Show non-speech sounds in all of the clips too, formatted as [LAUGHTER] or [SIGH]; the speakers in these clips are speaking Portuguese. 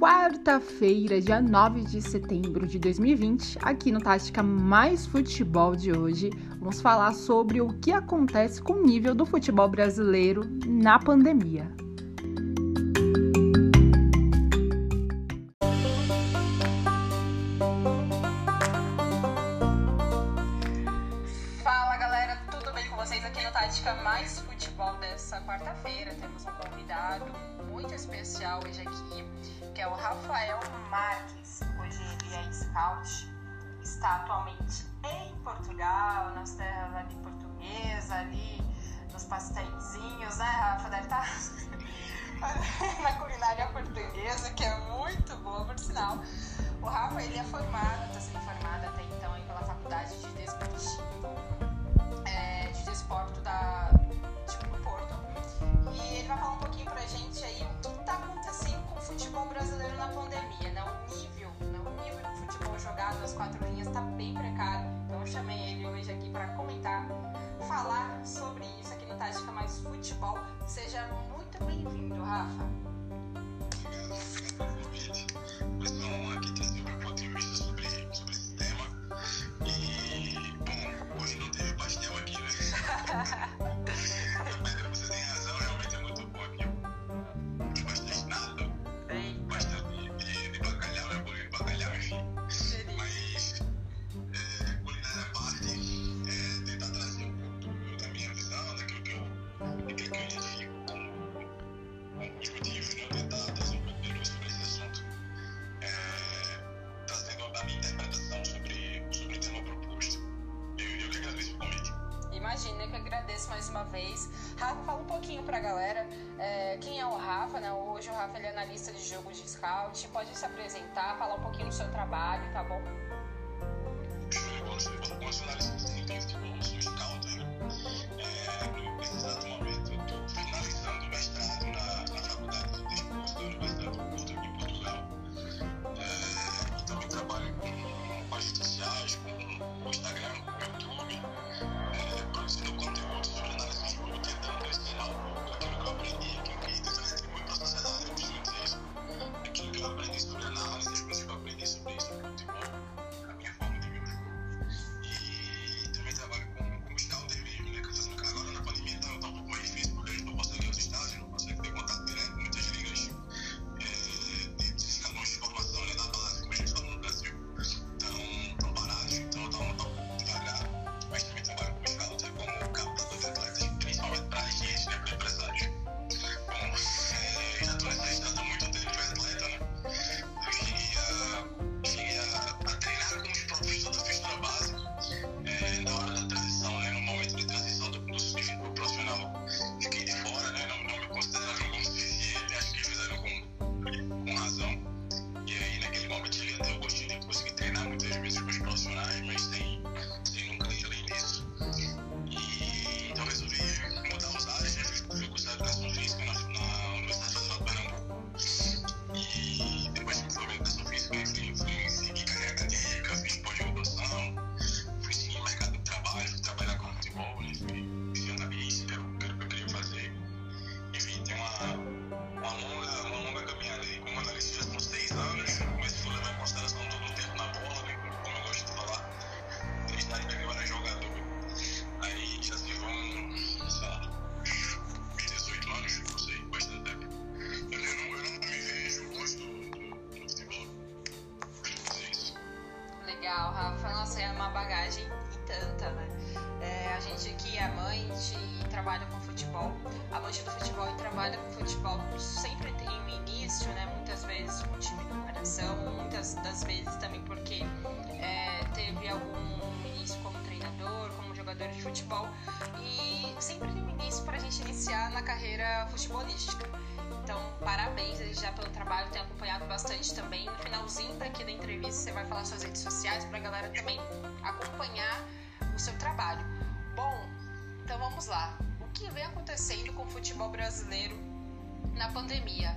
quarta-feira, dia 9 de setembro de 2020, aqui no Tática Mais Futebol de hoje, vamos falar sobre o que acontece com o nível do futebol brasileiro na pandemia. vez. Rafa, fala um pouquinho pra galera é, quem é o Rafa, né? Hoje o Rafa ele é analista de jogo de scout, pode se apresentar, falar um pouquinho do seu trabalho, tá bom? o Rafa, nossa, é uma bagagem e tanta, né? É, a gente que é amante e trabalha com futebol, amante do futebol e trabalha com futebol, sempre tem um início, né? Muitas vezes com um time do coração, muitas das vezes também porque é, teve algum início como treinador, como jogador de futebol, e sempre tem um início para a gente iniciar na carreira futebolística. Então, parabéns já pelo trabalho, tem acompanhado bastante também. No finalzinho daqui da entrevista, você vai falar suas redes sociais para a galera também acompanhar o seu trabalho. Bom, então vamos lá. O que vem acontecendo com o futebol brasileiro na pandemia?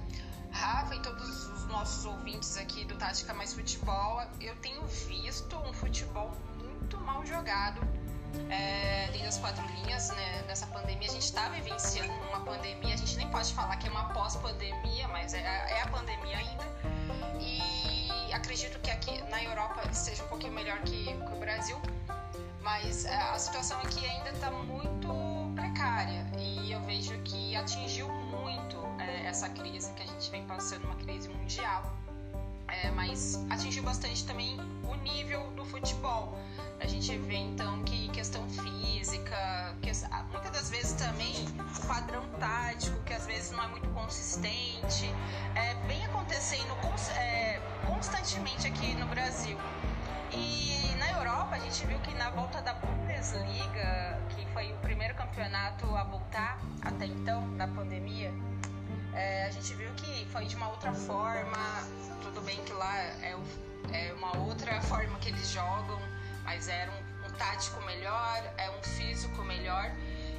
Rafa e todos os nossos ouvintes aqui do Tática Mais Futebol, eu tenho visto um futebol muito mal jogado é, as das Quatro Linhas, né, dessa pandemia. A gente está vivenciando uma pandemia, a gente nem pode falar que é uma pós-pandemia, mas é, é, a pandemia ainda. E acredito que aqui na Europa seja um pouquinho melhor que, que o Brasil, mas é, a situação aqui ainda está muito precária e eu vejo que atingiu muito é, essa crise que a gente vem passando, uma crise mundial. É, mas atingiu bastante também o nível do futebol. A gente vê então que também padrão tático, que às vezes não é muito consistente, é, vem acontecendo é, constantemente aqui no Brasil. E na Europa a gente viu que na volta da Bundesliga, que foi o primeiro campeonato a voltar até então, da pandemia, é, a gente viu que foi de uma outra forma. Tudo bem que lá é, é uma outra forma que eles jogam, mas era um, um tático melhor, é um físico melhor.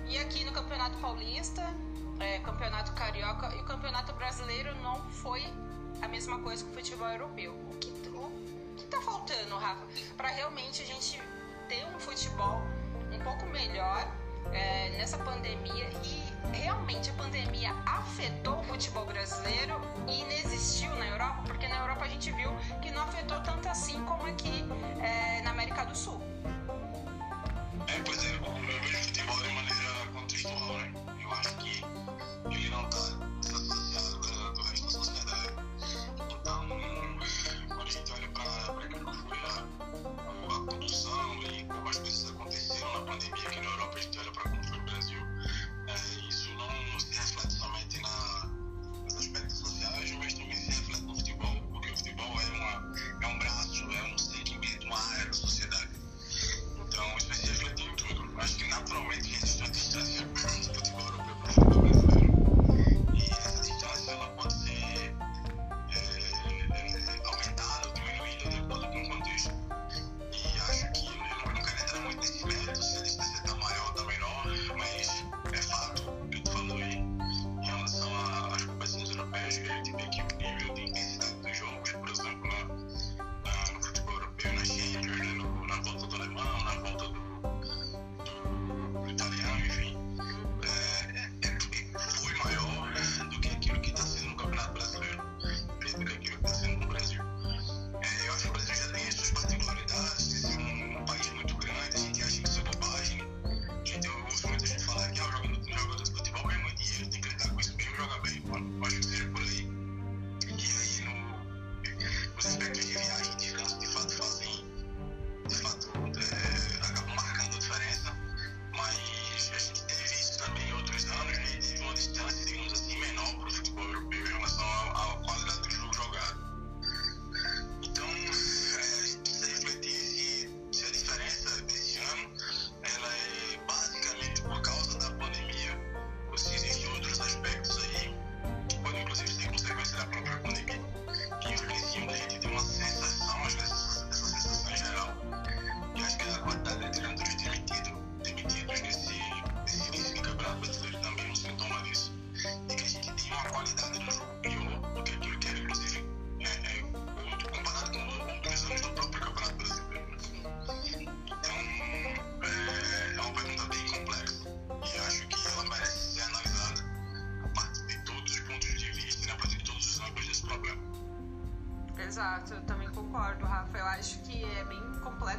E aqui no Campeonato Paulista, é, Campeonato Carioca e o Campeonato Brasileiro não foi a mesma coisa que o futebol europeu. O que, o que tá faltando, Rafa? Para realmente a gente ter um futebol um pouco melhor é, nessa pandemia e realmente a pandemia afetou o futebol brasileiro e inexistiu na Europa, porque na Europa a gente viu que não afetou tanto assim como aqui é, na América do Sul. É, pois é, eu vejo futebol de maneira contextual, né? Eu acho que ele não está desassociado do resto da sociedade. Então, quando a gente olha para que foi a, a, condução e como as coisas aconteceram na pandemia aqui na Europa, a gente olha para como foi o Brasil, é, isso não se reflete somente na,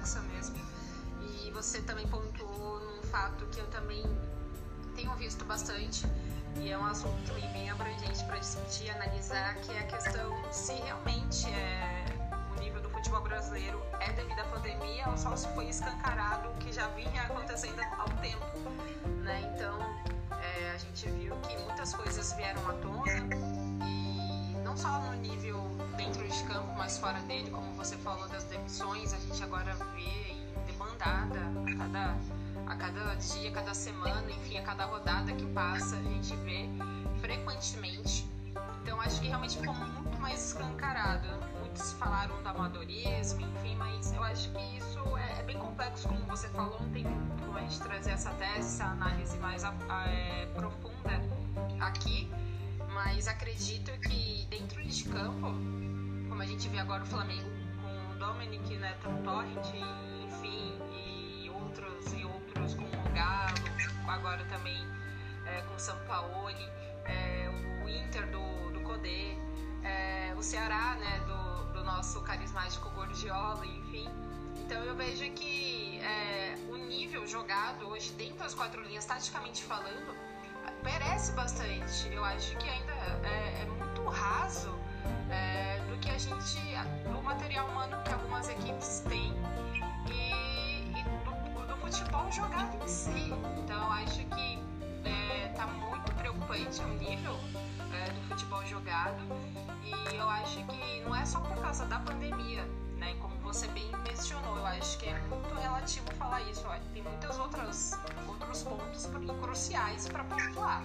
complexa mesmo. E você também pontuou num fato que eu também tenho visto bastante, e é um assunto bem abrangente para discutir analisar, que é a questão se realmente é, o nível do futebol brasileiro é devido à pandemia ou só se foi escancarado que já vinha acontecendo um tempo. Né? Então, é, a gente viu que muitas coisas vieram à tona e não só no nível dentro de campo, mas fora dele, como você falou das demissões, a gente agora vê em demandada a cada, a cada dia, a cada semana, enfim, a cada rodada que passa, a gente vê frequentemente. Então acho que realmente ficou muito mais escancarado. Muitos falaram do amadorismo, enfim, mas eu acho que isso é, é bem complexo, como você falou, não tem como a gente trazer essa tese, essa análise mais é, profunda aqui, mas acredito que dentro de campo, como a gente vê agora o Flamengo com o Dominic Neto Torrent, enfim, e outros e outros com o Galo, agora também é, com o Sampaoli, é, o Inter do, do Codê, é, o Ceará, né, do, do nosso carismático Gordiola, enfim. Então eu vejo que é, o nível jogado hoje dentro das quatro linhas, taticamente falando, merece bastante. Eu acho que ainda é, é muito raso é, do que a gente, do material humano que algumas equipes têm e, e do, do, futebol jogado em si. Então acho que é, muito preocupante o nível é, do futebol jogado e eu acho que não é só por causa da pandemia, né? Como você bem mencionou, eu acho que é muito relativo falar isso. Tem muitos outros, outros pontos cruciais para pontuar.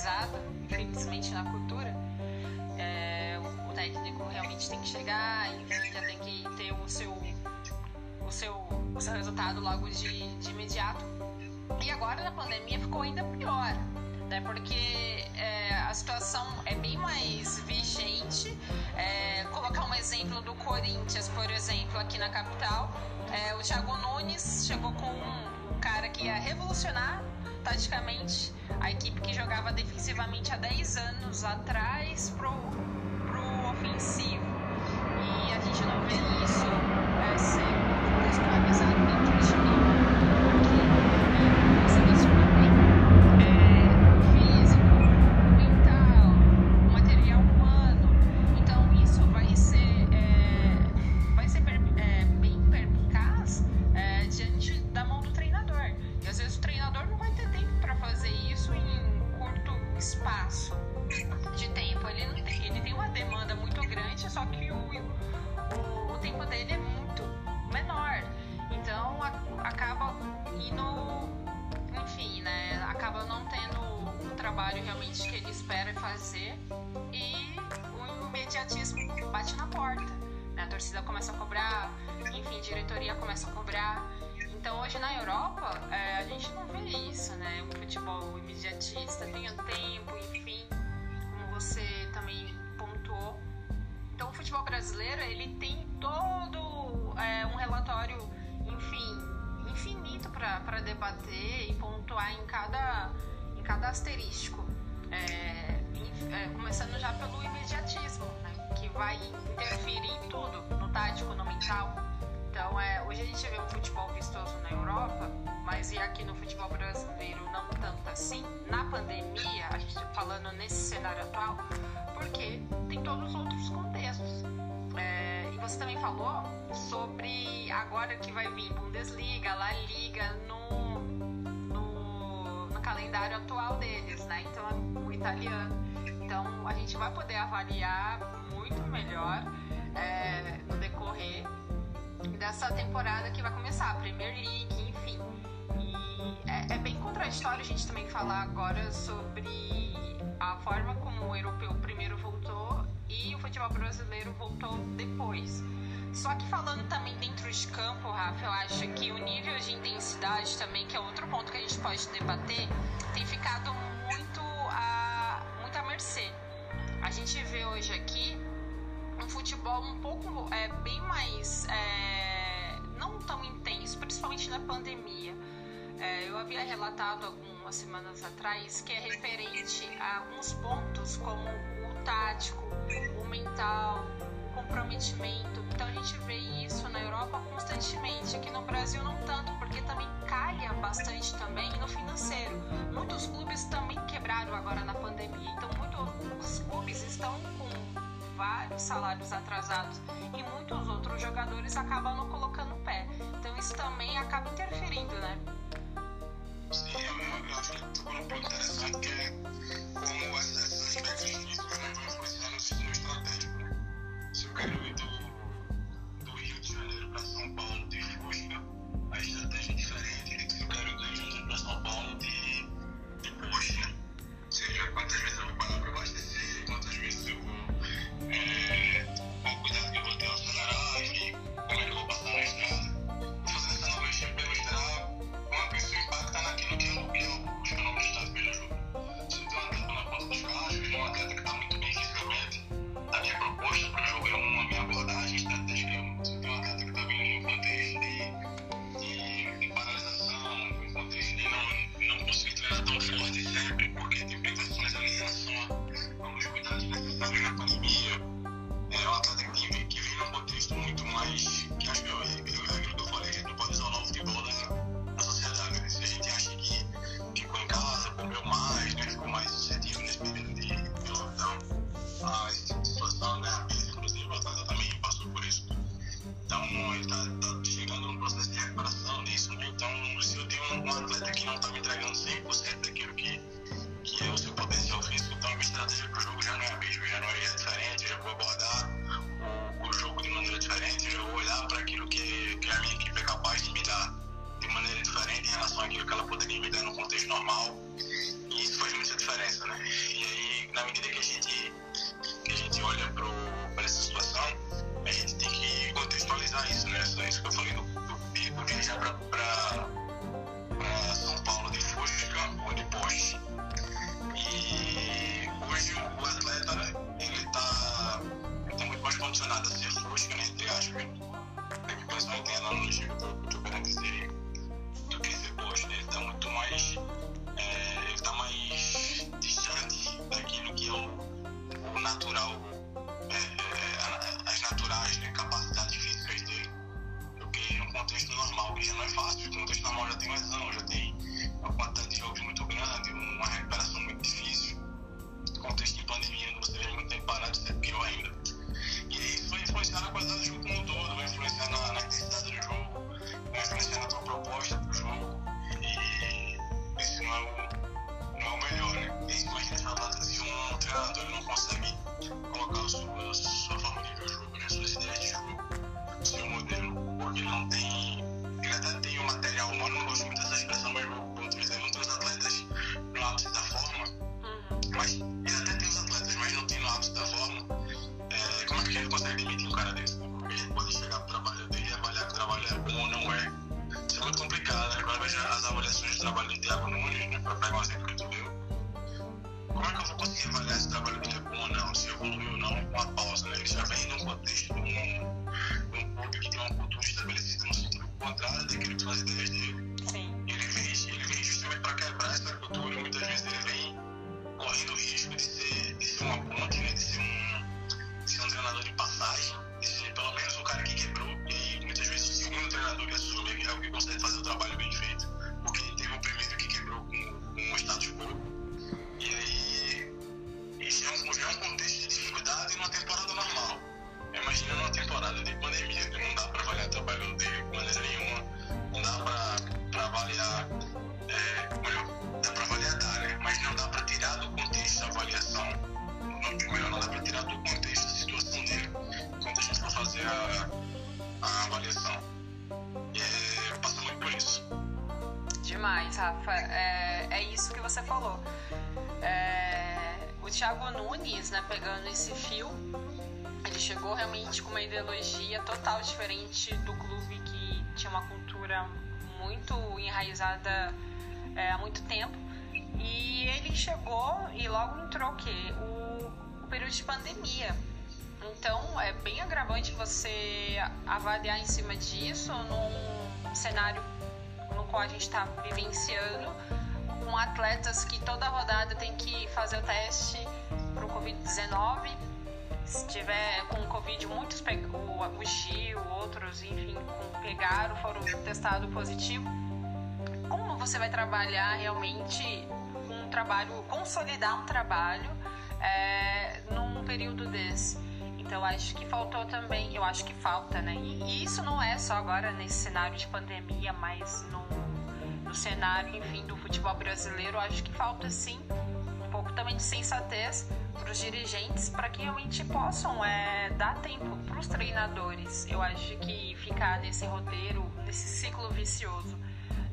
Enraizado, infelizmente, na cultura. É, o técnico realmente tem que chegar, enfim, já tem que ter o seu, o seu, o seu resultado logo de, de imediato. E agora na pandemia ficou ainda pior, né? Porque é, a situação é bem mais vigente. É, colocar um exemplo do Corinthians, por exemplo, aqui na capital, é, o Thiago Nunes chegou com um cara que ia revolucionar taticamente a equipe que jogava defensivamente há 10 anos atrás pro, pro ofensivo. E a gente não vê isso é, ser contextualizado dentro do time. Torcida começa a cobrar, enfim, diretoria começa a cobrar. Então hoje na Europa é, a gente não vê isso, né? O futebol imediatista tem o tempo, enfim, como você também pontuou. Então o futebol brasileiro ele tem todo é, um relatório, enfim, infinito para debater e pontuar em cada cada asterístico. É, é, começando já pelo imediatismo, que vai interferir em tudo, no tático, no mental. Então, é, hoje a gente vê um futebol vistoso na Europa, mas e aqui no futebol brasileiro não tanto assim. Na pandemia, a gente tá falando nesse cenário atual, porque tem todos os outros contextos. É, e você também falou sobre agora que vai vir Bundesliga, La Liga, no calendário atual deles, né? Então, o italiano. Então, a gente vai poder avaliar muito melhor é, no decorrer dessa temporada que vai começar, a Premier League, enfim. E é, é bem contraditório a gente também falar agora sobre a forma como o europeu primeiro voltou e o futebol brasileiro voltou depois. Só que falando também dentro de campo, Rafa, eu acho que o nível de intensidade também, que é outro ponto que a gente pode debater, tem ficado muito a, muito à mercê. A gente vê hoje aqui um futebol um pouco é, bem mais é, não tão intenso, principalmente na pandemia. É, eu havia relatado algumas semanas atrás que é referente a alguns pontos como o tático, o mental, comprometimento. Então a gente vê isso na Europa constantemente, aqui no Brasil não tanto, porque também calha bastante também no financeiro. Muitos clubes também quebraram agora na pandemia, então muitos clubes estão com vários salários atrasados e muitos outros jogadores acabam não colocando pé. Então isso também acaba interferindo, né? Sim, eu, eu acho que tu falou um ponto interessante que é como esses aspectos físicos não vão influenciar no estratégico. Né? Se eu quero medida que a gente, que a gente olha para essa consegue demitir um cara desse? Porque ele pode chegar pro trabalho dele e avaliar que o trabalho é bom ou não é. Isso é muito complicado, né? Agora veja as avaliações de trabalho de Thiago Nunes, né? Pra pegar um exemplo que tu deu. Como é que eu vou conseguir avaliar se o trabalho dele é bom ou não, se evoluiu ou não, com uma pausa, né? Ele já vem num contexto diferente do clube que tinha uma cultura muito enraizada é, há muito tempo. E ele chegou e logo entrou o quê? O, o período de pandemia. Então é bem agravante você avaliar em cima disso num cenário no qual a gente está vivenciando, com atletas que toda rodada tem que fazer o teste para o Covid-19. Se tiver com Covid, muitos pegam, o Gil, outros, enfim, pegaram, foram testados positivo. Como você vai trabalhar realmente um trabalho, consolidar um trabalho é, num período desse? Então, acho que faltou também, eu acho que falta, né? E isso não é só agora nesse cenário de pandemia, mas no, no cenário, enfim, do futebol brasileiro, acho que falta sim um pouco também de sensatez para os dirigentes para que realmente possam é, dar tempo para os treinadores. Eu acho que ficar nesse roteiro, nesse ciclo vicioso,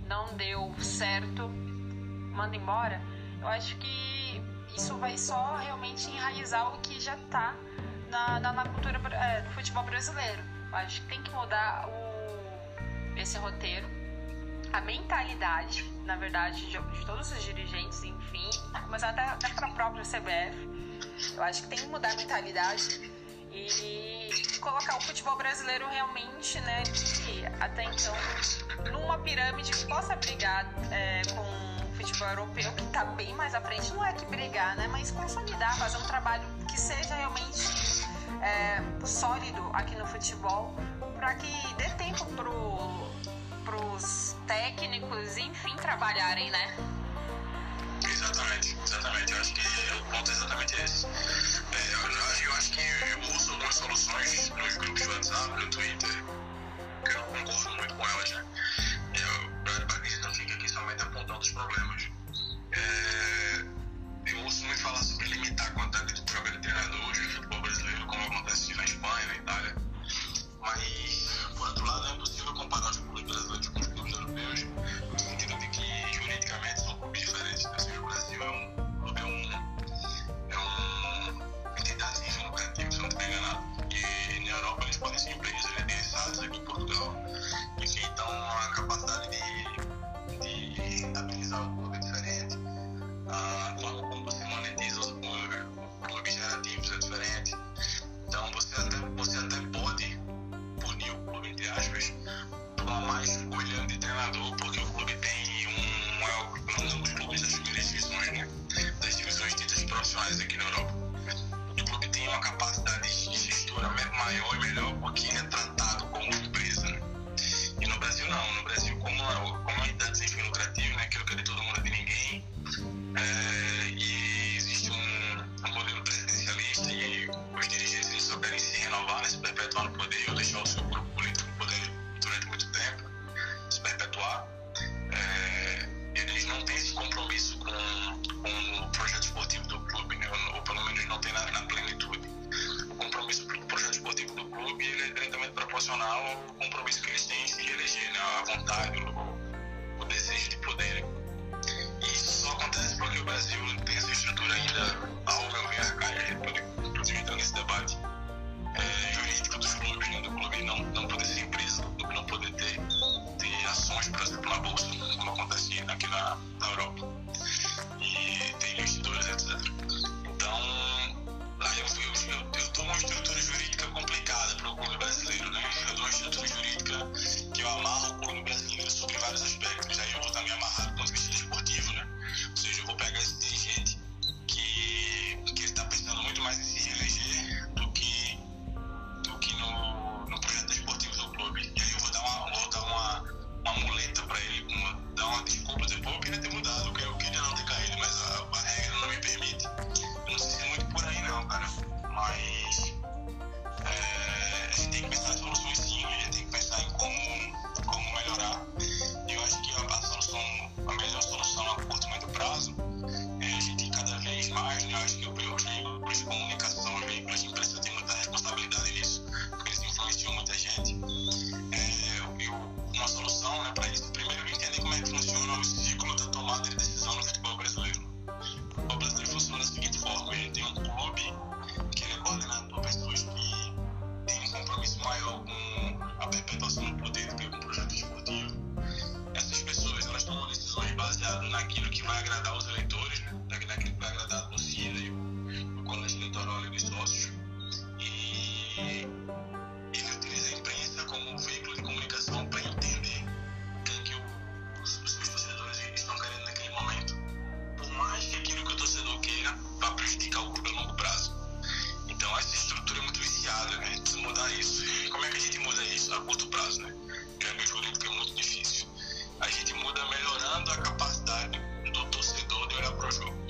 não deu certo, manda embora. Eu acho que isso vai só realmente enraizar o que já está na, na, na, cultura é, do futebol brasileiro. Eu acho que tem que mudar o, esse roteiro, a mentalidade, na verdade, de, de todos os dirigentes, enfim, começar até, até para a própria CBF. Eu acho que tem que mudar a mentalidade e, e colocar o futebol brasileiro realmente, né, que até então, numa pirâmide que possa brigar é, com o futebol europeu, que está bem mais à frente, não é que brigar, né, mas consolidar, fazer um trabalho que seja realmente é, sólido aqui no futebol, para que dê tempo para os técnicos, enfim, trabalharem, né? Exatamente, exatamente. Eu acho que o ponto é exatamente esse. É, eu, eu, acho que eu uso algumas soluções nos grupos de WhatsApp, no Twitter, que eu concordo muito com elas, né? Eu, para que não fique aqui somente apontando os problemas. É, eu ouço muito falar sobre limitar a quantidade de Isaac curto prazo, né? Que é que é muito difícil. A gente muda melhorando a capacidade do torcedor de olhar para o jogo.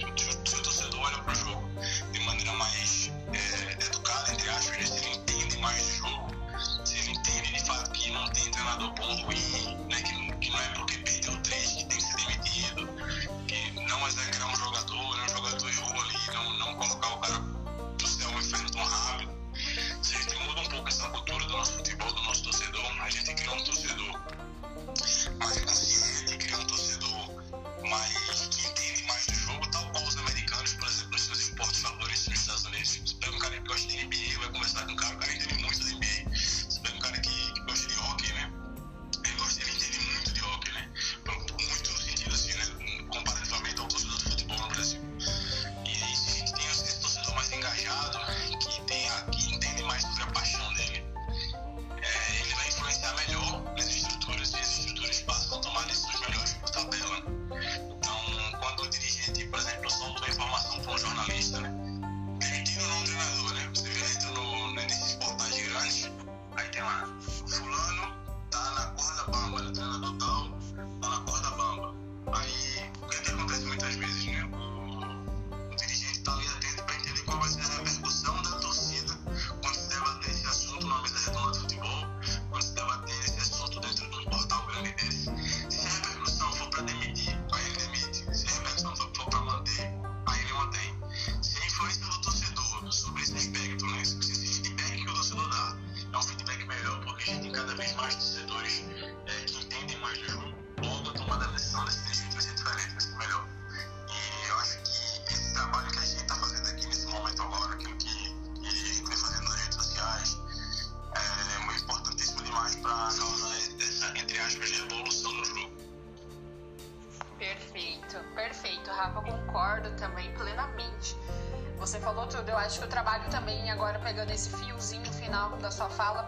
Falou tudo. Eu acho que o trabalho também, agora pegando esse fiozinho final da sua fala,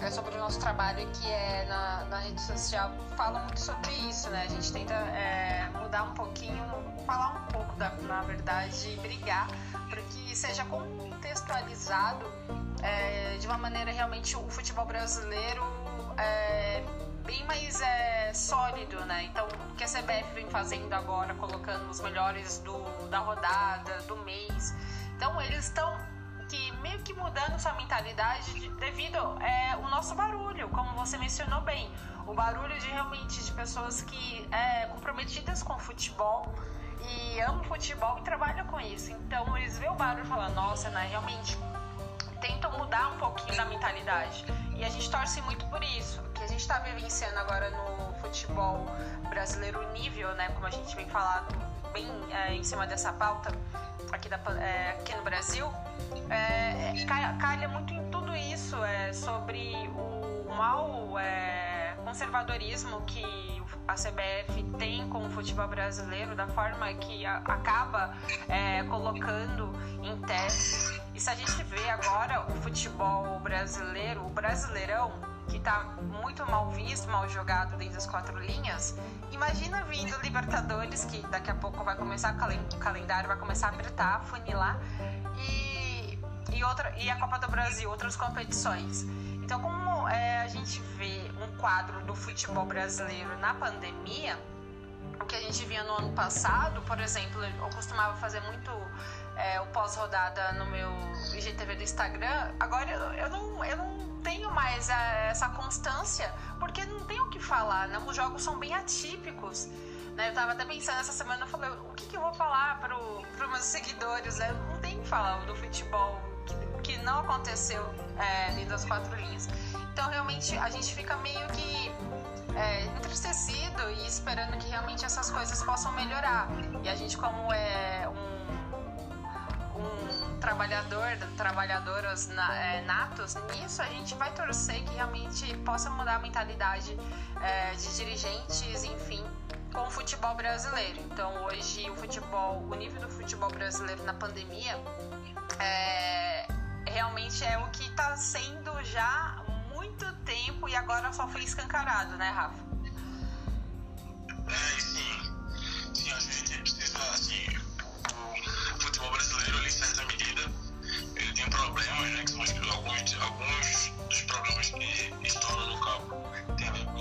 é sobre o nosso trabalho que é na, na rede social, fala muito sobre isso, né? A gente tenta é, mudar um pouquinho, falar um pouco, da, na verdade, brigar para que seja contextualizado é, de uma maneira realmente o futebol brasileiro é, bem mais é, sólido, né? Então, o que a CBF vem fazendo agora, colocando os melhores do, da rodada, do mês. Então, eles estão que meio que mudando sua mentalidade de, devido é, o nosso barulho, como você mencionou bem, o barulho de realmente de pessoas que é comprometidas com o futebol e amam futebol e trabalham com isso. Então eles veem o barulho e falam, nossa, né, realmente tentam mudar um pouquinho da mentalidade. E a gente torce muito por isso. Que a gente está vivenciando agora no futebol brasileiro nível, né, como a gente vem falando bem é, em cima dessa pauta aqui, da, é, aqui no Brasil, é, calha muito em tudo isso, é, sobre o mau é, conservadorismo que a CBF tem com o futebol brasileiro, da forma que a, acaba é, colocando em teste. E se a gente vê agora o futebol brasileiro, o brasileirão, que está muito mal visto, mal jogado dentro das quatro linhas, imagina vindo Libertadores, que daqui a pouco vai começar o calendário, vai começar a apertar, funilar, e, e, outra, e a Copa do Brasil, outras competições. Então, como é, a gente vê um quadro do futebol brasileiro na pandemia, o que a gente via no ano passado, por exemplo, eu costumava fazer muito é, o pós-rodada no meu IGTV do Instagram, agora eu, eu, não, eu não tenho mais é, essa constância, porque não tem o que falar, né? Os jogos são bem atípicos. Né? Eu tava até pensando essa semana, eu falei, o que, que eu vou falar para os meus seguidores? Né? Não tem que falar do futebol que, que não aconteceu é, dentro das quatro linhas. Então, realmente, a gente fica meio que é, entristecido e esperando que realmente essas coisas possam melhorar. E a gente, como é um, um trabalhador, trabalhadoras é, natos, nisso a gente vai torcer que realmente possa mudar a mentalidade é, de dirigentes, enfim, com o futebol brasileiro. Então, hoje, o futebol, o nível do futebol brasileiro na pandemia é, realmente é o que está sendo já muito tempo e agora só foi escancarado, né, Rafa? É, sim. Sim, acho que a gente precisa, assim, o futebol brasileiro, em certa medida, ele tem problemas, né, que são alguns, alguns dos problemas que estouram no campo. Tem a ver com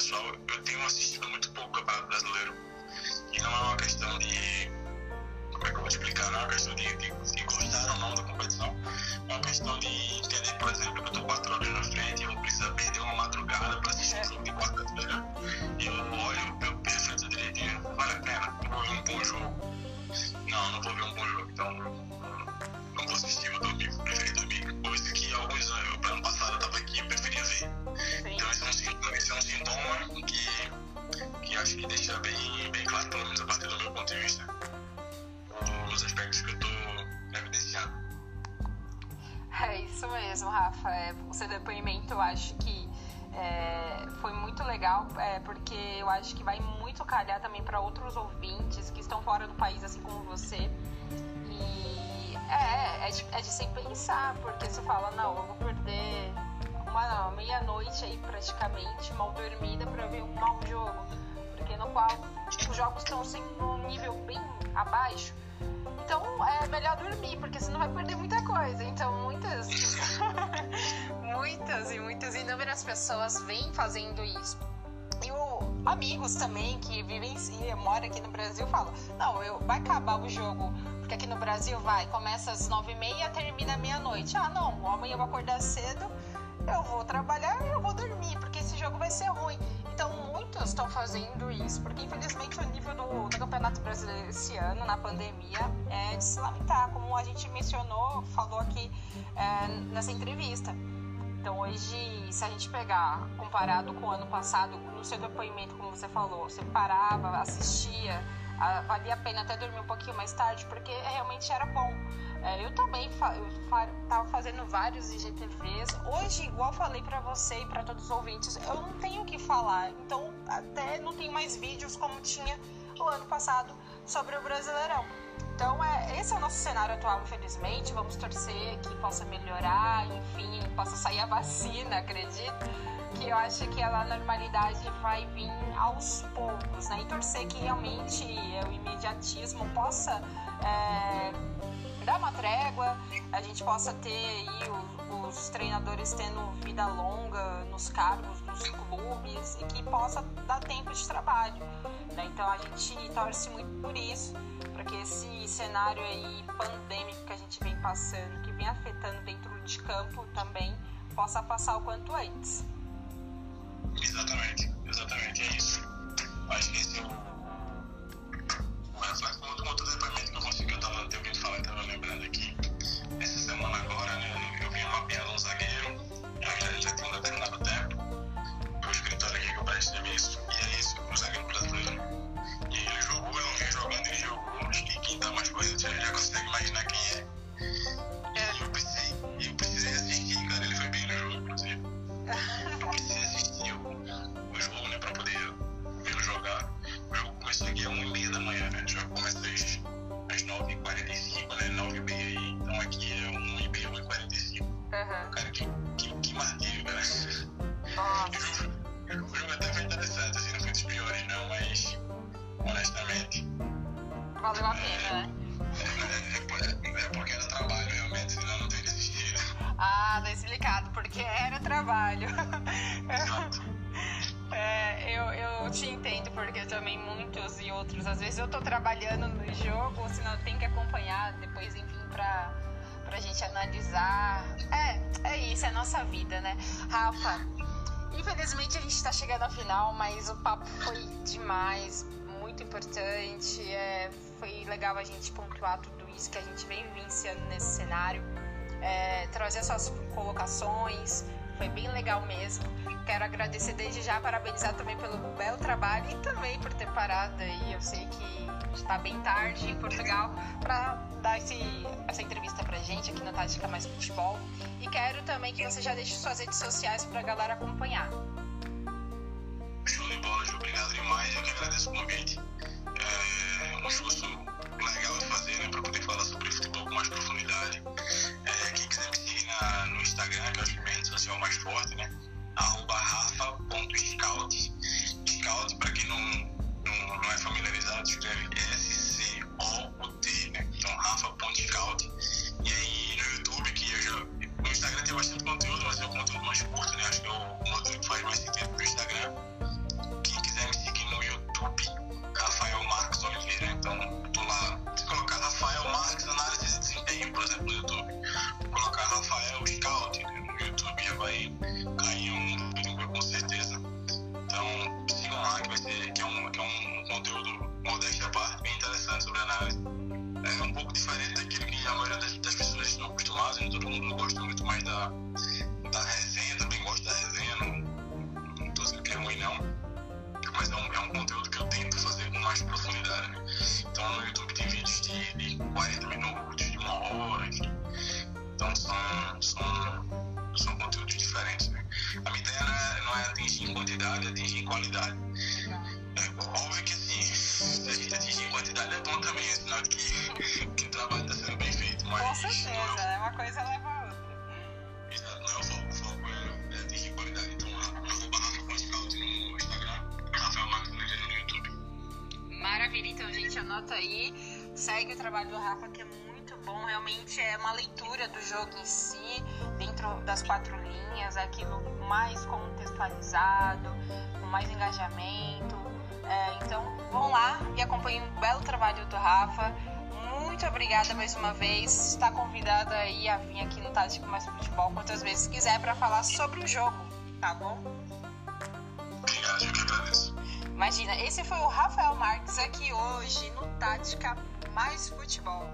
pessoal, eu tenho assistido muito pouco Campeonato Brasileiro. E não é uma questão de como é que eu vou explicar? Não é uma questão de, de, de gostar ou não da competição, é uma questão de entender, por exemplo, que eu estou quatro horas na frente e eu preciso perder uma madrugada para assistir um jogo de quarta-feira. Acho que vai muito calhar também para outros ouvintes que estão fora do país, assim como você. E é, é de, é de se pensar, porque você fala, não, eu vou perder uma meia-noite aí praticamente, mal dormida, para ver um mau jogo. Porque no qual os jogos estão sempre num nível bem abaixo. Então é melhor dormir, porque senão vai perder muita coisa. Então muitas, [LAUGHS] muitas e muitas inúmeras pessoas vêm fazendo isso. E o, amigos também que vivem e moram aqui no Brasil falam, não, eu, vai acabar o jogo, porque aqui no Brasil vai, começa às nove e meia termina meia-noite. Ah não, amanhã eu vou acordar cedo, eu vou trabalhar e eu vou dormir, porque esse jogo vai ser ruim. Então muitos estão fazendo isso, porque infelizmente o nível do, do Campeonato Brasileiro esse ano, na pandemia, é de se lamentar, como a gente mencionou, falou aqui é, nessa entrevista. Então hoje, se a gente pegar comparado com o ano passado, no seu depoimento, como você falou, você parava, assistia, a, valia a pena até dormir um pouquinho mais tarde, porque realmente era bom. É, eu também fa eu fa tava fazendo vários IGTVs. Hoje, igual falei para você e para todos os ouvintes, eu não tenho o que falar. Então, até não tenho mais vídeos como tinha o ano passado sobre o Brasileirão. Então, é, esse é o nosso cenário atual, infelizmente. Vamos torcer que possa melhorar, enfim, possa sair a vacina, acredito. Que eu acho que a normalidade vai vir aos poucos, né? E torcer que realmente o imediatismo possa é, dar uma trégua, a gente possa ter aí os, os treinadores tendo vida longa nos cargos dos clubes e que possa dar tempo de trabalho. Né? Então a gente torce muito por isso, para que esse cenário aí pandêmico que a gente vem passando, que vem afetando dentro de campo também, possa passar o quanto antes. Exatamente, exatamente, é isso. Acho que esse é o. o reflexo do outro depoimento que eu consegui, eu tava te ouvindo falar, eu tava lembrando aqui. Essa semana agora, né, eu vim mapeando um zagueiro, porque também muitos e outros, às vezes eu tô trabalhando no jogo, senão tem que acompanhar, depois enfim, pra, pra gente analisar. É, é isso, é a nossa vida, né? Rafa, infelizmente a gente tá chegando ao final, mas o papo foi demais, muito importante. É, foi legal a gente pontuar tudo isso que a gente vem vivenciando nesse cenário, é, trazer suas colocações, foi bem legal mesmo. Quero agradecer desde já, parabenizar também pelo belo trabalho e também por ter parado aí. Eu sei que está bem tarde em Portugal para dar esse, essa entrevista para gente aqui na Tática Mais Futebol. E quero também que você já deixe suas redes sociais para a galera acompanhar. Show de bola, Ju. Obrigado demais. Eu que agradeço o convite. É um esforço legal de fazer, né? Para poder falar sobre futebol com mais profundidade. É, quem quiser me seguir na, no Instagram, que eu mais forte, né? Arroba rafa.scout. Scout, para quem não, não, não é familiarizado, escreve segue o trabalho do Rafa, que é muito bom. Realmente é uma leitura do jogo em si, dentro das quatro linhas, é aquilo mais contextualizado, com mais engajamento. É, então, vão lá e acompanhem o belo trabalho do Rafa. Muito obrigada mais uma vez. Está convidada aí a vir aqui no Tático Mais Futebol quantas vezes quiser para falar sobre o jogo, tá bom? Obrigado, eu que agradeço. Imagina, esse foi o Rafael Marques aqui hoje no Tática mais futebol.